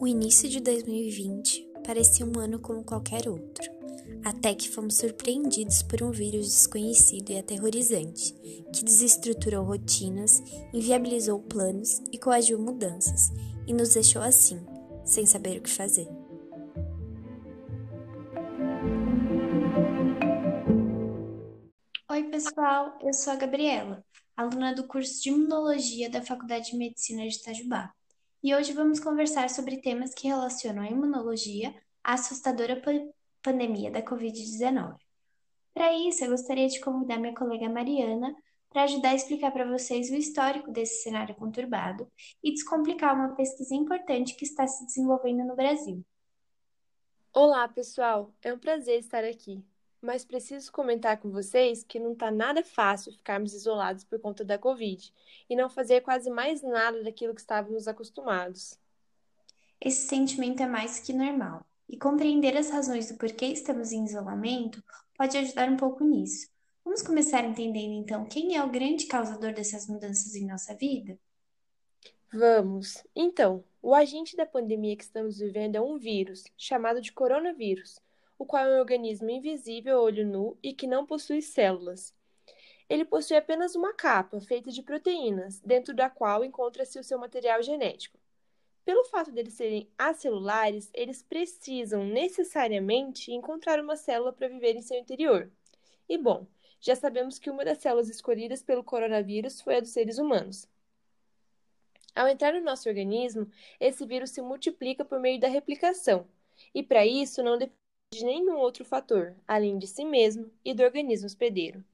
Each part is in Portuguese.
O início de 2020 parecia um ano como qualquer outro, até que fomos surpreendidos por um vírus desconhecido e aterrorizante, que desestruturou rotinas, inviabilizou planos e coagiu mudanças, e nos deixou assim, sem saber o que fazer. Oi, pessoal, eu sou a Gabriela, aluna do curso de Imunologia da Faculdade de Medicina de Itajubá e hoje vamos conversar sobre temas que relacionam a imunologia à assustadora pandemia da Covid-19. Para isso, eu gostaria de convidar minha colega Mariana para ajudar a explicar para vocês o histórico desse cenário conturbado e descomplicar uma pesquisa importante que está se desenvolvendo no Brasil. Olá, pessoal! É um prazer estar aqui mas preciso comentar com vocês que não está nada fácil ficarmos isolados por conta da Covid e não fazer quase mais nada daquilo que estávamos acostumados. Esse sentimento é mais que normal, e compreender as razões do porquê estamos em isolamento pode ajudar um pouco nisso. Vamos começar entendendo então quem é o grande causador dessas mudanças em nossa vida? Vamos! Então, o agente da pandemia que estamos vivendo é um vírus, chamado de coronavírus o qual é um organismo invisível a olho nu e que não possui células. Ele possui apenas uma capa feita de proteínas, dentro da qual encontra-se o seu material genético. Pelo fato deles serem acelulares, eles precisam necessariamente encontrar uma célula para viver em seu interior. E bom, já sabemos que uma das células escolhidas pelo coronavírus foi a dos seres humanos. Ao entrar no nosso organismo, esse vírus se multiplica por meio da replicação, e para isso não depende de nenhum outro fator, além de si mesmo e do organismo hospedeiro.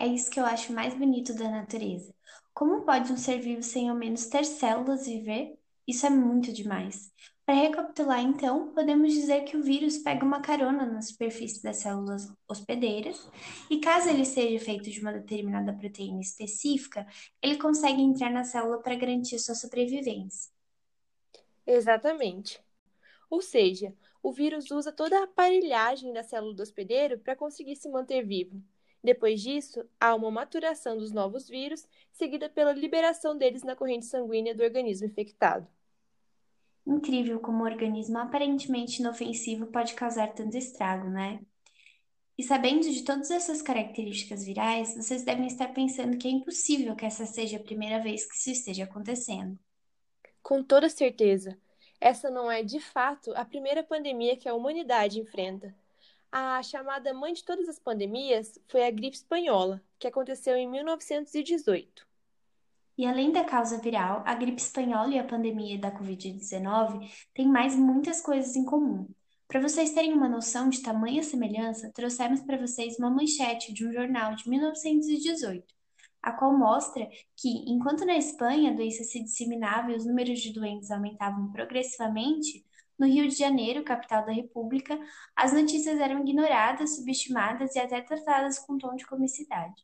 É isso que eu acho mais bonito da natureza. Como pode um ser vivo sem ao menos ter células viver? Isso é muito demais. Para recapitular, então, podemos dizer que o vírus pega uma carona na superfície das células hospedeiras e, caso ele seja feito de uma determinada proteína específica, ele consegue entrar na célula para garantir sua sobrevivência. Exatamente. Ou seja, o vírus usa toda a aparelhagem da célula do hospedeiro para conseguir se manter vivo. Depois disso, há uma maturação dos novos vírus, seguida pela liberação deles na corrente sanguínea do organismo infectado. Incrível como um organismo aparentemente inofensivo pode causar tanto estrago, né? E sabendo de todas essas características virais, vocês devem estar pensando que é impossível que essa seja a primeira vez que isso esteja acontecendo. Com toda certeza essa não é, de fato, a primeira pandemia que a humanidade enfrenta. A chamada mãe de todas as pandemias foi a gripe espanhola, que aconteceu em 1918. E além da causa viral, a gripe espanhola e a pandemia da Covid-19 têm mais muitas coisas em comum. Para vocês terem uma noção de tamanha semelhança, trouxemos para vocês uma manchete de um jornal de 1918 a qual mostra que, enquanto na Espanha a doença se disseminava e os números de doentes aumentavam progressivamente, no Rio de Janeiro, capital da República, as notícias eram ignoradas, subestimadas e até tratadas com tom de comicidade.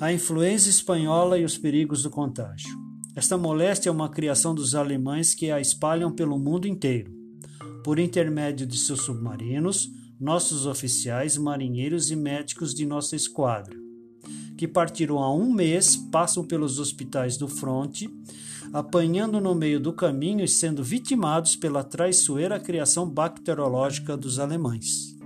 A influenza espanhola e os perigos do contágio. Esta moléstia é uma criação dos alemães que a espalham pelo mundo inteiro. Por intermédio de seus submarinos, nossos oficiais, marinheiros e médicos de nossa esquadra, que partiram há um mês, passam pelos hospitais do fronte, apanhando no meio do caminho e sendo vitimados pela traiçoeira criação bacteriológica dos alemães.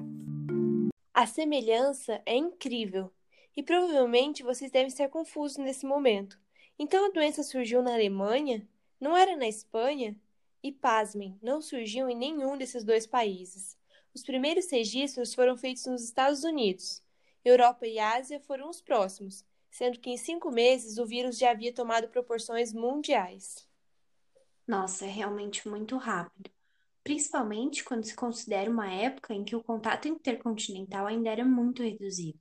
A semelhança é incrível e provavelmente vocês devem estar confusos nesse momento. Então a doença surgiu na Alemanha? Não era na Espanha? E pasmem, não surgiu em nenhum desses dois países. Os primeiros registros foram feitos nos Estados Unidos. Europa e Ásia foram os próximos, sendo que em cinco meses o vírus já havia tomado proporções mundiais. Nossa, é realmente muito rápido. Principalmente quando se considera uma época em que o contato intercontinental ainda era muito reduzido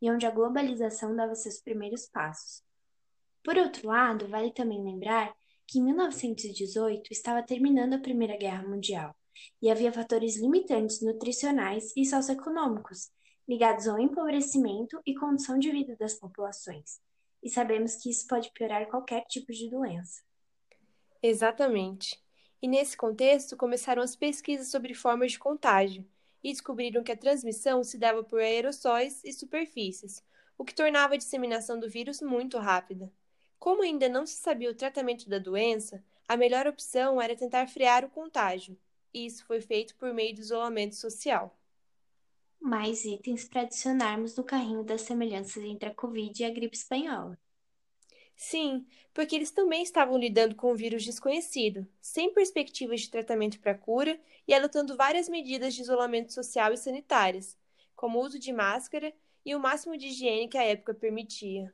e onde a globalização dava seus primeiros passos. Por outro lado, vale também lembrar que em 1918 estava terminando a Primeira Guerra Mundial e havia fatores limitantes nutricionais e socioeconômicos ligados ao empobrecimento e condição de vida das populações. E sabemos que isso pode piorar qualquer tipo de doença. Exatamente. E nesse contexto começaram as pesquisas sobre formas de contágio e descobriram que a transmissão se dava por aerossóis e superfícies, o que tornava a disseminação do vírus muito rápida. Como ainda não se sabia o tratamento da doença, a melhor opção era tentar frear o contágio, e isso foi feito por meio do isolamento social. Mais itens para adicionarmos no carrinho das semelhanças entre a Covid e a gripe espanhola. Sim, porque eles também estavam lidando com um vírus desconhecido, sem perspectivas de tratamento para cura e adotando várias medidas de isolamento social e sanitárias, como o uso de máscara e o máximo de higiene que a época permitia.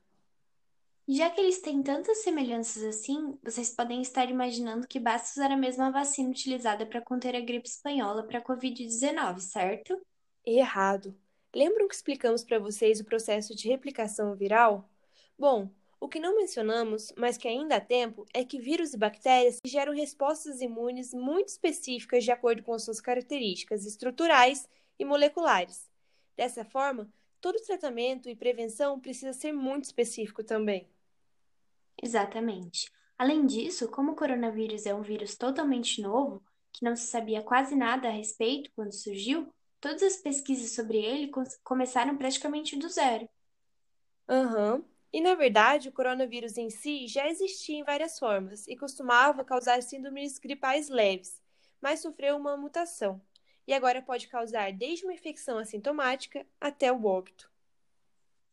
Já que eles têm tantas semelhanças assim, vocês podem estar imaginando que basta usar a mesma vacina utilizada para conter a gripe espanhola para a Covid-19, certo? Errado. Lembram que explicamos para vocês o processo de replicação viral? Bom, o que não mencionamos, mas que ainda há tempo, é que vírus e bactérias geram respostas imunes muito específicas de acordo com suas características estruturais e moleculares. Dessa forma, todo tratamento e prevenção precisa ser muito específico também. Exatamente. Além disso, como o coronavírus é um vírus totalmente novo, que não se sabia quase nada a respeito quando surgiu, todas as pesquisas sobre ele começaram praticamente do zero. Aham. E na verdade, o coronavírus em si já existia em várias formas e costumava causar síndromes gripais leves, mas sofreu uma mutação e agora pode causar desde uma infecção assintomática até o óbito.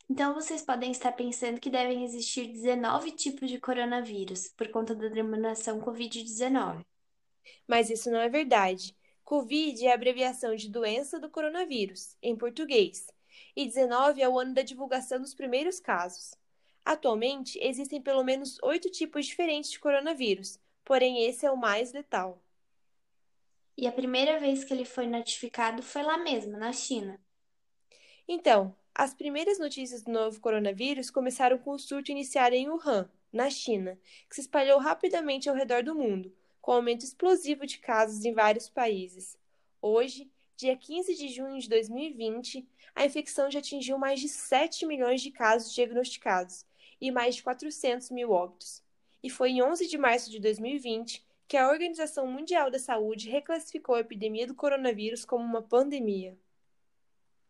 Então vocês podem estar pensando que devem existir 19 tipos de coronavírus por conta da denominação Covid-19. Mas isso não é verdade. Covid é a abreviação de doença do coronavírus, em português, e 19 é o ano da divulgação dos primeiros casos. Atualmente, existem pelo menos oito tipos diferentes de coronavírus, porém esse é o mais letal. E a primeira vez que ele foi notificado foi lá mesmo, na China. Então, as primeiras notícias do novo coronavírus começaram com o surto iniciado em Wuhan, na China, que se espalhou rapidamente ao redor do mundo, com aumento explosivo de casos em vários países. Hoje, dia 15 de junho de 2020, a infecção já atingiu mais de 7 milhões de casos diagnosticados e mais de 400 mil óbitos. E foi em 11 de março de 2020 que a Organização Mundial da Saúde reclassificou a epidemia do coronavírus como uma pandemia.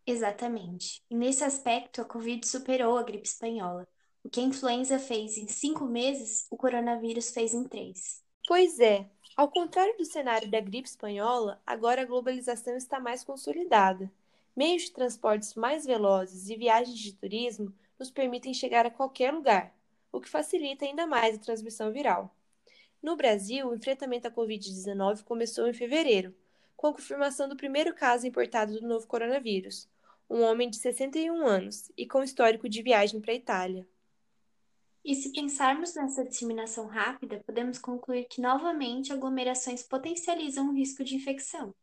Exatamente. E nesse aspecto, a Covid superou a gripe espanhola. O que a influenza fez em cinco meses, o coronavírus fez em três. Pois é. Ao contrário do cenário da gripe espanhola, agora a globalização está mais consolidada. Meios de transportes mais velozes e viagens de turismo nos permitem chegar a qualquer lugar, o que facilita ainda mais a transmissão viral. No Brasil, o enfrentamento à Covid-19 começou em fevereiro, com a confirmação do primeiro caso importado do novo coronavírus, um homem de 61 anos e com histórico de viagem para a Itália. E se pensarmos nessa disseminação rápida, podemos concluir que novamente aglomerações potencializam o risco de infecção.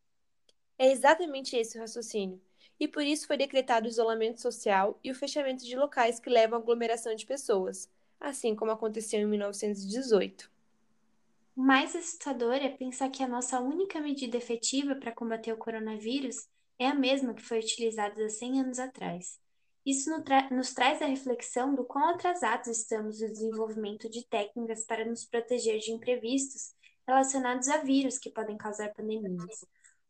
É exatamente esse o raciocínio e por isso foi decretado o isolamento social e o fechamento de locais que levam à aglomeração de pessoas, assim como aconteceu em 1918. O mais assustador é pensar que a nossa única medida efetiva para combater o coronavírus é a mesma que foi utilizada há 100 anos atrás. Isso nos, tra nos traz a reflexão do quão atrasados estamos no desenvolvimento de técnicas para nos proteger de imprevistos relacionados a vírus que podem causar pandemias,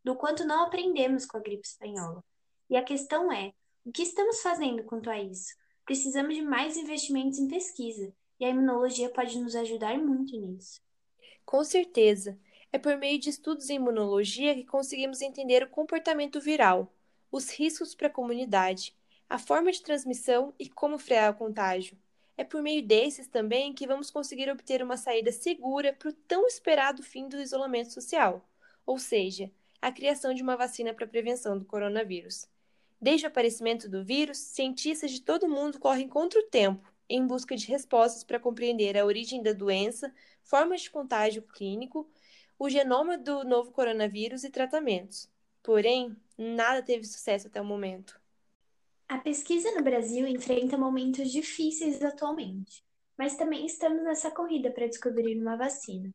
do quanto não aprendemos com a gripe espanhola. E a questão é: o que estamos fazendo quanto a isso? Precisamos de mais investimentos em pesquisa, e a imunologia pode nos ajudar muito nisso. Com certeza. É por meio de estudos em imunologia que conseguimos entender o comportamento viral, os riscos para a comunidade, a forma de transmissão e como frear o contágio. É por meio desses também que vamos conseguir obter uma saída segura para o tão esperado fim do isolamento social, ou seja, a criação de uma vacina para a prevenção do coronavírus. Desde o aparecimento do vírus, cientistas de todo mundo correm contra o tempo em busca de respostas para compreender a origem da doença, formas de contágio clínico, o genoma do novo coronavírus e tratamentos. Porém, nada teve sucesso até o momento. A pesquisa no Brasil enfrenta momentos difíceis atualmente, mas também estamos nessa corrida para descobrir uma vacina.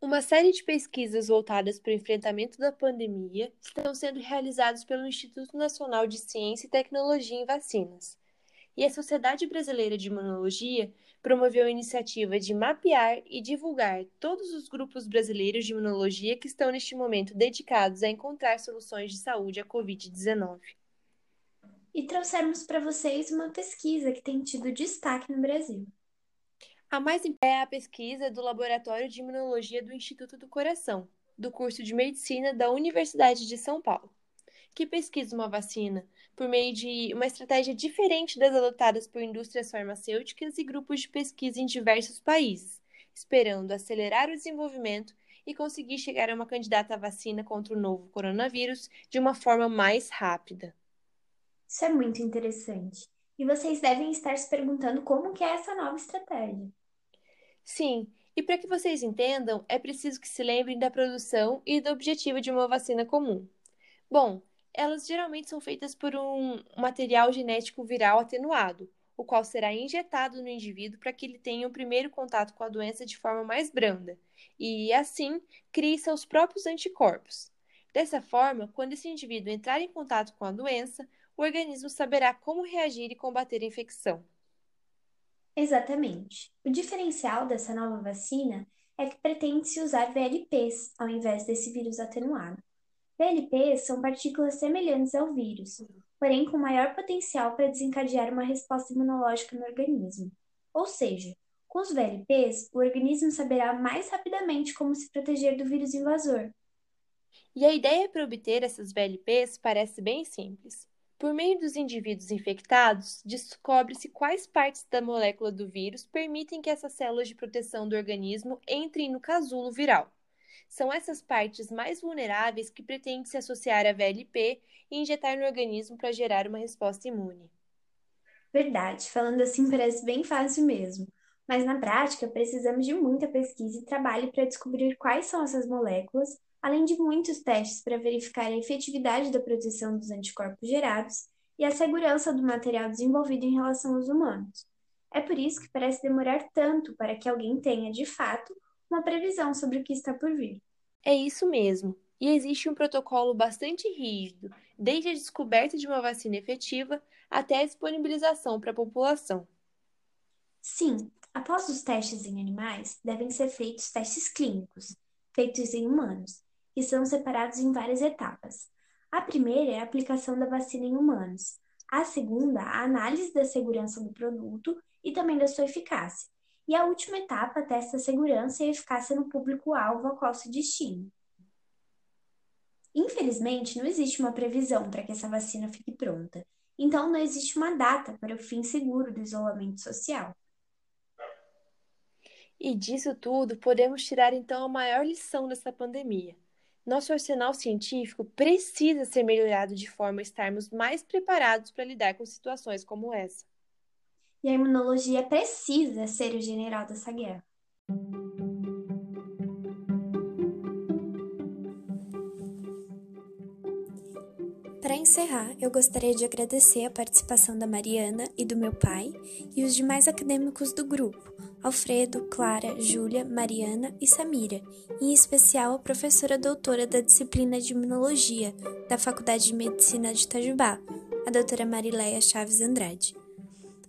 Uma série de pesquisas voltadas para o enfrentamento da pandemia estão sendo realizadas pelo Instituto Nacional de Ciência e Tecnologia em Vacinas. E a Sociedade Brasileira de Imunologia promoveu a iniciativa de mapear e divulgar todos os grupos brasileiros de imunologia que estão neste momento dedicados a encontrar soluções de saúde à Covid-19. e trouxermos para vocês uma pesquisa que tem tido destaque no Brasil. A mais é a pesquisa do Laboratório de Imunologia do Instituto do Coração, do curso de Medicina da Universidade de São Paulo, que pesquisa uma vacina por meio de uma estratégia diferente das adotadas por indústrias farmacêuticas e grupos de pesquisa em diversos países, esperando acelerar o desenvolvimento e conseguir chegar a uma candidata à vacina contra o novo coronavírus de uma forma mais rápida. Isso é muito interessante. E vocês devem estar se perguntando como que é essa nova estratégia. Sim, e para que vocês entendam, é preciso que se lembrem da produção e do objetivo de uma vacina comum. Bom, elas geralmente são feitas por um material genético viral atenuado, o qual será injetado no indivíduo para que ele tenha o primeiro contato com a doença de forma mais branda e, assim, crie seus próprios anticorpos. Dessa forma, quando esse indivíduo entrar em contato com a doença, o organismo saberá como reagir e combater a infecção. Exatamente. O diferencial dessa nova vacina é que pretende-se usar VLPs ao invés desse vírus atenuado. VLPs são partículas semelhantes ao vírus, porém com maior potencial para desencadear uma resposta imunológica no organismo. Ou seja, com os VLPs, o organismo saberá mais rapidamente como se proteger do vírus invasor. E a ideia para obter essas VLPs parece bem simples. Por meio dos indivíduos infectados, descobre-se quais partes da molécula do vírus permitem que essas células de proteção do organismo entrem no casulo viral. São essas partes mais vulneráveis que pretende se associar à VLP e injetar no organismo para gerar uma resposta imune. Verdade, falando assim parece bem fácil mesmo. Mas na prática, precisamos de muita pesquisa e trabalho para descobrir quais são essas moléculas além de muitos testes para verificar a efetividade da proteção dos anticorpos gerados e a segurança do material desenvolvido em relação aos humanos. É por isso que parece demorar tanto para que alguém tenha, de fato, uma previsão sobre o que está por vir. É isso mesmo. E existe um protocolo bastante rígido, desde a descoberta de uma vacina efetiva até a disponibilização para a população. Sim, após os testes em animais, devem ser feitos testes clínicos, feitos em humanos, que são separados em várias etapas. A primeira é a aplicação da vacina em humanos. A segunda, a análise da segurança do produto e também da sua eficácia. E a última etapa testa a segurança e a eficácia no público-alvo ao qual se destina. Infelizmente, não existe uma previsão para que essa vacina fique pronta, então não existe uma data para o fim seguro do isolamento social. E disso tudo, podemos tirar então a maior lição dessa pandemia nosso arsenal científico precisa ser melhorado de forma a estarmos mais preparados para lidar com situações como essa. E a imunologia precisa ser o general dessa guerra. Para encerrar, eu gostaria de agradecer a participação da Mariana e do meu pai e os demais acadêmicos do grupo, Alfredo, Clara, Júlia, Mariana e Samira, em especial a professora doutora da disciplina de Imunologia da Faculdade de Medicina de Itajubá, a doutora Marileia Chaves Andrade.